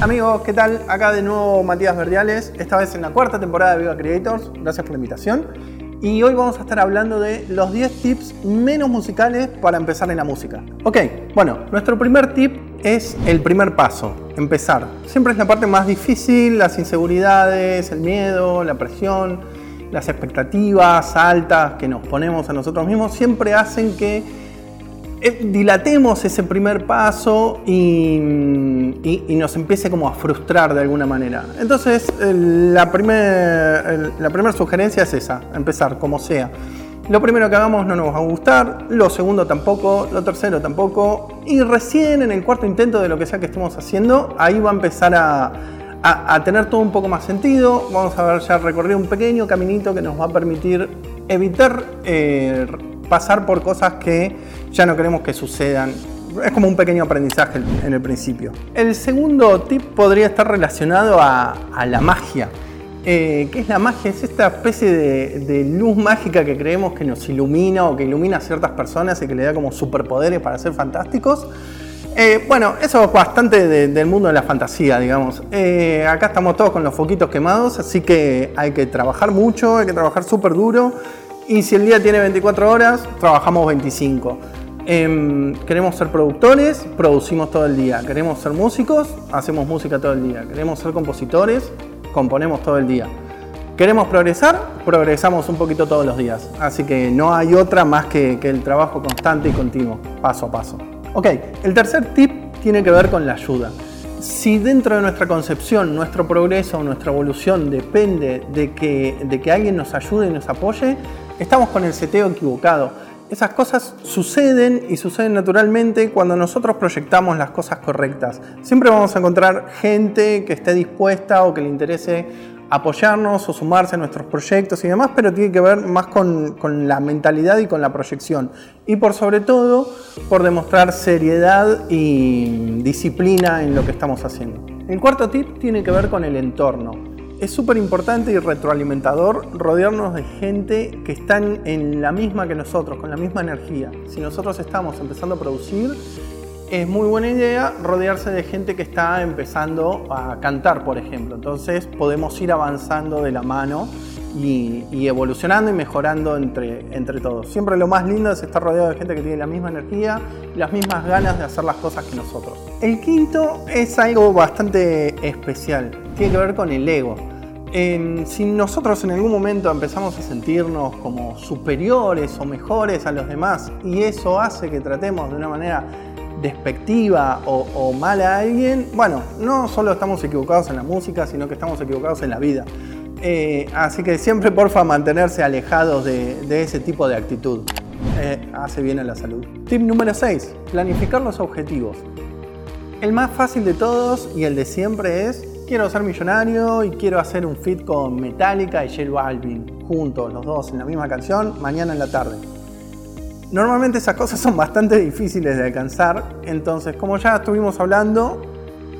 Amigos, ¿qué tal? Acá de nuevo Matías Verdiales, esta vez en la cuarta temporada de Viva Creators. Gracias por la invitación. Y hoy vamos a estar hablando de los 10 tips menos musicales para empezar en la música. Ok, bueno, nuestro primer tip es el primer paso, empezar. Siempre es la parte más difícil, las inseguridades, el miedo, la presión, las expectativas altas que nos ponemos a nosotros mismos, siempre hacen que dilatemos ese primer paso y, nos empiece como a frustrar de alguna manera. Entonces, la primera sugerencia es esa, empezar como sea. Lo primero que hagamos no nos va a gustar, lo segundo tampoco, lo tercero tampoco, y recién en el cuarto intento de lo que sea que estemos haciendo, ahí va a empezar a, tener todo un poco más sentido. Vamos a ver ya recorrer un pequeño caminito que nos va a permitir evitar eh, pasar por cosas que ya no queremos que sucedan. Es como un pequeño aprendizaje en el principio. El segundo tip podría estar relacionado a, la magia. Eh, ¿Qué es la magia? Es esta especie de, luz mágica que creemos que nos ilumina o que ilumina a ciertas personas y que le da como superpoderes para ser fantásticos. Eh, bueno, eso es bastante del mundo de la fantasía, digamos. Eh, acá estamos todos con los foquitos quemados, así que hay que trabajar mucho, hay que trabajar súper duro y si el día tiene 24 horas, trabajamos 25. Em, queremos ser productores, producimos todo el día. Queremos ser músicos, hacemos música todo el día. Queremos ser compositores, componemos todo el día. Queremos progresar, progresamos un poquito todos los días. Así que no hay otra más que, el trabajo constante y continuo, paso a paso. Ok, el tercer tip tiene que ver con la ayuda si dentro de nuestra concepción, nuestro progreso, nuestra evolución depende de que, de que alguien nos ayude y nos apoye, estamos con el seteo equivocado. Esas cosas suceden y suceden naturalmente cuando nosotros proyectamos las cosas correctas. Siempre vamos a encontrar gente que esté dispuesta o que le interese apoyarnos o sumarse a nuestros proyectos y demás, pero tiene que ver más con, con, la mentalidad y con la proyección. Y por sobre todo, por demostrar seriedad y disciplina en lo que estamos haciendo. El cuarto tip tiene que ver con el entorno. Es súper importante y retroalimentador rodearnos de gente que están en la misma que nosotros, con la misma energía. Si nosotros estamos empezando a producir, es muy buena idea rodearse de gente que está empezando a cantar, por ejemplo. Entonces podemos ir avanzando de la mano y, evolucionando y mejorando entre, entre todos. Siempre lo más lindo es estar rodeado de gente que tiene la misma energía y las mismas ganas de hacer las cosas que nosotros. El quinto es algo bastante especial, tiene que ver con el ego. Si nosotros en algún momento empezamos a sentirnos como superiores o mejores a los demás y eso hace que tratemos de una manera despectiva o, mala a alguien, bueno, no solo estamos equivocados en la música, sino que estamos equivocados en la vida. Eh, así que siempre, porfa, mantenerse alejados de, ese tipo de actitud. Eh, hace bien a la salud. Tip número 6. Planificar los objetivos. El más fácil de todos y el de siempre es quiero ser millonario y quiero hacer un fit con Metallica y J Balvin juntos, los dos en la misma canción, mañana en la tarde. Normalmente esas cosas son bastante difíciles de alcanzar, entonces como ya estuvimos hablando,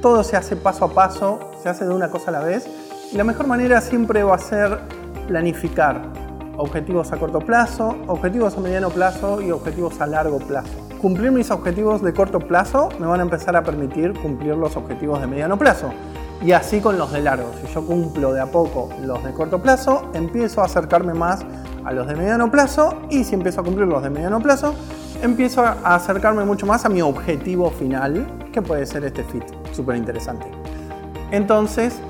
todo se hace paso a paso, se hace de una cosa a la vez, y la mejor manera siempre va a ser planificar objetivos a corto plazo, objetivos a mediano plazo y objetivos a largo plazo. Cumplir mis objetivos de corto plazo me van a empezar a permitir cumplir los objetivos de mediano plazo. Y así con los de largo. Si yo cumplo de a poco los de corto plazo, empiezo a acercarme más a los de mediano plazo y si empiezo a cumplir los de mediano plazo, empiezo a acercarme mucho más a mi objetivo final, que puede ser este fit, súper interesante. Entonces,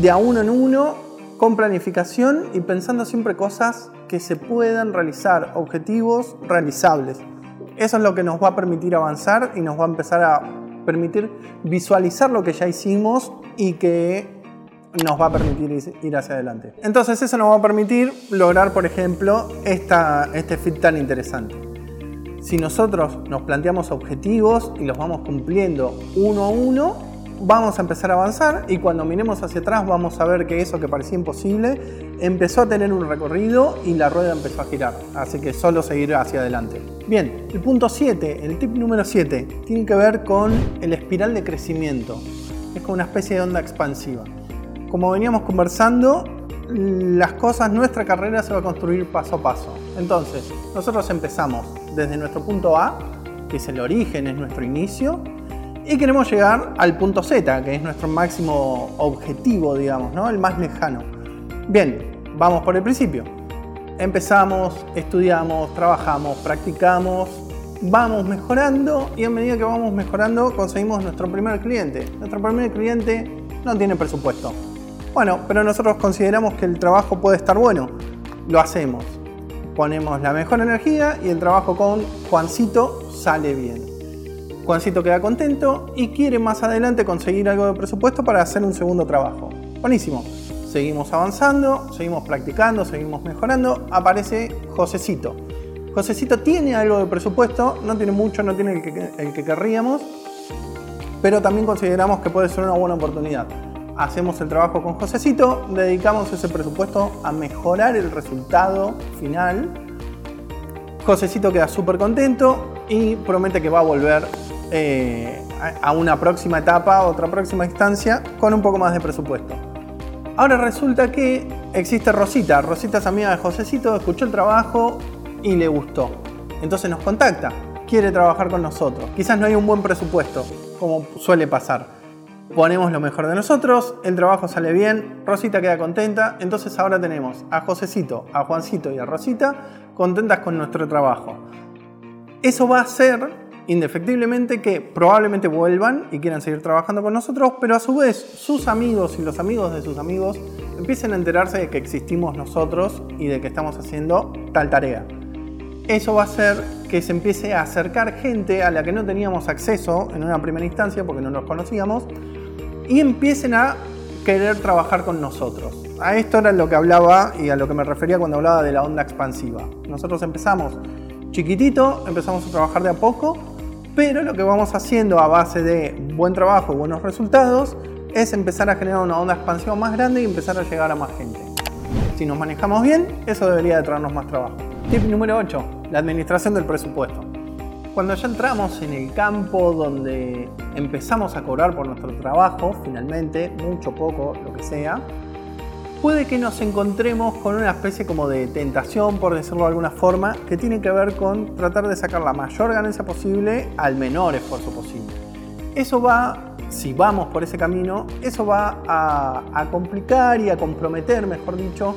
de a uno en uno, con planificación y pensando siempre cosas que se puedan realizar, objetivos realizables. Eso es lo que nos va a permitir avanzar y nos va a empezar a permitir visualizar lo que ya hicimos y que nos va a permitir ir hacia adelante. Entonces eso nos va a permitir lograr, por ejemplo, esta, este fit tan interesante. Si nosotros nos planteamos objetivos y los vamos cumpliendo uno a uno, vamos a empezar a avanzar y cuando miremos hacia atrás vamos a ver que eso que parecía imposible empezó a tener un recorrido y la rueda empezó a girar. Así que solo seguir hacia adelante. Bien, el punto 7, el tip número 7, tiene que ver con el espiral de crecimiento. Es como una especie de onda expansiva como veníamos conversando, las cosas, nuestra carrera se va a construir paso a paso. Entonces, nosotros empezamos desde nuestro punto A que es el origen, es nuestro inicio, y queremos llegar al punto Z, que es nuestro máximo objetivo, digamos, ¿no? el más lejano. Bien, vamos por el principio. Empezamos, estudiamos, trabajamos, practicamos, vamos mejorando y a medida que vamos mejorando conseguimos nuestro primer cliente. Nuestro primer cliente no tiene presupuesto. Bueno, pero nosotros consideramos que el trabajo puede estar bueno. Lo hacemos. Ponemos la mejor energía y el trabajo con Juancito sale bien. Juancito queda contento y quiere más adelante conseguir algo de presupuesto para hacer un segundo trabajo. Buenísimo. Seguimos avanzando, seguimos practicando, seguimos mejorando. Aparece Josecito Josecito tiene algo de presupuesto, no tiene mucho, no tiene el que, querríamos, pero también consideramos que puede ser una buena oportunidad. Hacemos el trabajo con Josecito, dedicamos ese presupuesto a mejorar el resultado final. Josecito queda súper contento y promete que va a volver eh, a una próxima etapa, otra próxima instancia, con un poco más de presupuesto. Ahora resulta que existe Rosita. Rosita es amiga de Josecito, escuchó el trabajo, y le gustó. Entonces nos contacta, quiere trabajar con nosotros. Quizás no hay un buen presupuesto, como suele pasar. Ponemos lo mejor de nosotros, el trabajo sale bien, Rosita queda contenta, entonces ahora tenemos a Josecito, a Juancito y a Rosita contentas con nuestro trabajo. Eso va a hacer indefectiblemente que probablemente vuelvan y quieran seguir trabajando con nosotros, pero a su vez sus amigos y los amigos de sus amigos empiecen a enterarse de que existimos nosotros y de que estamos haciendo tal tarea eso va a hacer que se empiece a acercar gente a la que no teníamos acceso en una primera instancia porque no nos conocíamos y empiecen a querer trabajar con nosotros. A esto era lo que hablaba y a lo que me refería cuando hablaba de la onda expansiva. Nosotros empezamos chiquitito, empezamos a trabajar de a poco, pero lo que vamos haciendo a base de buen trabajo buenos resultados es empezar a generar una onda expansiva más grande y empezar a llegar a más gente. Si nos manejamos bien, eso debería de traernos más trabajo. Tip número 8 la administración del presupuesto. Cuando ya entramos en el campo donde empezamos a cobrar por nuestro trabajo, finalmente, mucho, poco, lo que sea, puede que nos encontremos con una especie como de tentación, por decirlo de alguna forma, que tiene que ver con tratar de sacar la mayor ganancia posible al menor esfuerzo posible. Eso va, si vamos por ese camino, eso va a, a complicar y a comprometer, mejor dicho,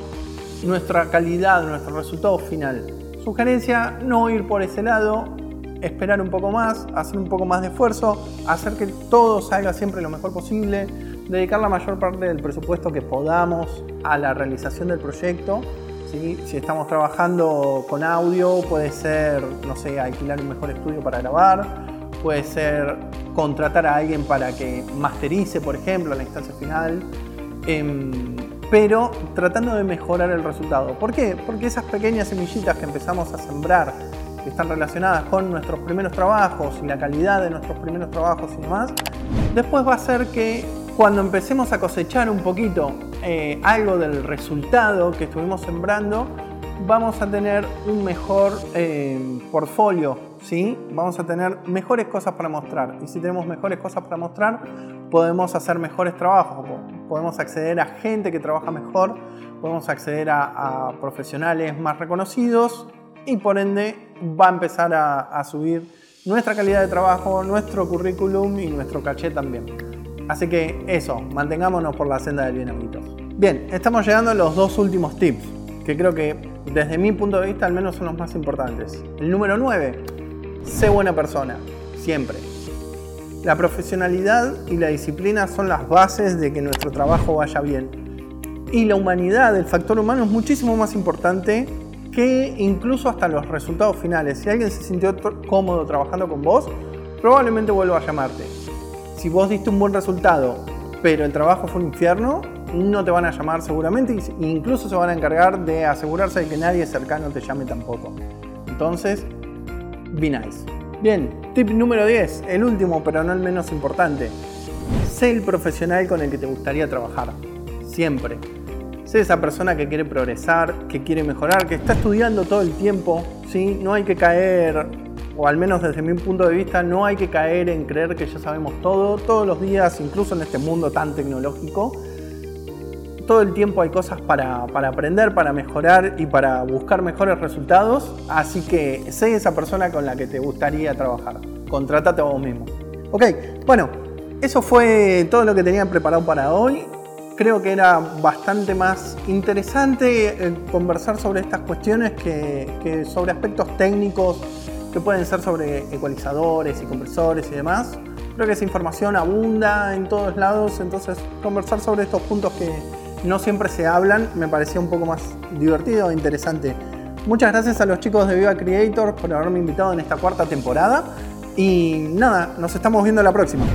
nuestra calidad, nuestro resultado final. Sugerencia, no ir por ese lado, esperar un poco más, hacer un poco más de esfuerzo, hacer que todo salga siempre lo mejor posible, dedicar la mayor parte del presupuesto que podamos a la realización del proyecto. Si estamos trabajando con audio, puede ser, no sé, alquilar un mejor estudio para grabar, puede ser contratar a alguien para que masterice, por ejemplo, la instancia final. Em, pero tratando de mejorar el resultado. ¿Por qué? Porque esas pequeñas semillitas que empezamos a sembrar, que están relacionadas con nuestros primeros trabajos y la calidad de nuestros primeros trabajos y demás, después va a ser que cuando empecemos a cosechar un poquito eh, algo del resultado que estuvimos sembrando, vamos a tener un mejor eh, portfolio, ¿sí? Vamos a tener mejores cosas para mostrar. Y si tenemos mejores cosas para mostrar, podemos hacer mejores trabajos podemos acceder a gente que trabaja mejor, podemos acceder a, profesionales más reconocidos y por ende va a empezar a, subir nuestra calidad de trabajo, nuestro currículum y nuestro caché también. Así que eso, mantengámonos por la senda del bien amiguitos. Bien, estamos llegando a los dos últimos tips, que creo que desde mi punto de vista al menos son los más importantes. El número 9, sé buena persona, siempre. La profesionalidad y la disciplina son las bases de que nuestro trabajo vaya bien. Y la humanidad, el factor humano, es muchísimo más importante que incluso hasta los resultados finales. Si alguien se sintió cómodo trabajando con vos, probablemente vuelva a llamarte. Si vos diste un buen resultado, pero el trabajo fue un infierno, no te van a llamar seguramente e incluso se van a encargar de asegurarse de que nadie cercano te llame tampoco. Entonces, be nice. Bien, tip número 10, el último pero no el menos importante. Sé el profesional con el que te gustaría trabajar. Siempre. Sé esa persona que quiere progresar, que quiere mejorar, que está estudiando todo el tiempo. ¿sí? No hay que caer, o al menos desde mi punto de vista, no hay que caer en creer que ya sabemos todo. Todos los días, incluso en este mundo tan tecnológico, todo el tiempo hay cosas para, para, aprender, para mejorar y para buscar mejores resultados. Así que sé esa persona con la que te gustaría trabajar. Contratate a vos mismo. Ok, bueno, eso fue todo lo que tenía preparado para hoy. Creo que era bastante más interesante eh, conversar sobre estas cuestiones que sobre aspectos técnicos que pueden ser sobre ecualizadores y compresores y demás. Creo que esa información abunda en todos lados, entonces conversar sobre estos puntos que no siempre se hablan me parecía un poco más divertido e interesante. Muchas gracias a los chicos de Viva Creator por haberme invitado en esta cuarta temporada y nada, nos estamos viendo la próxima.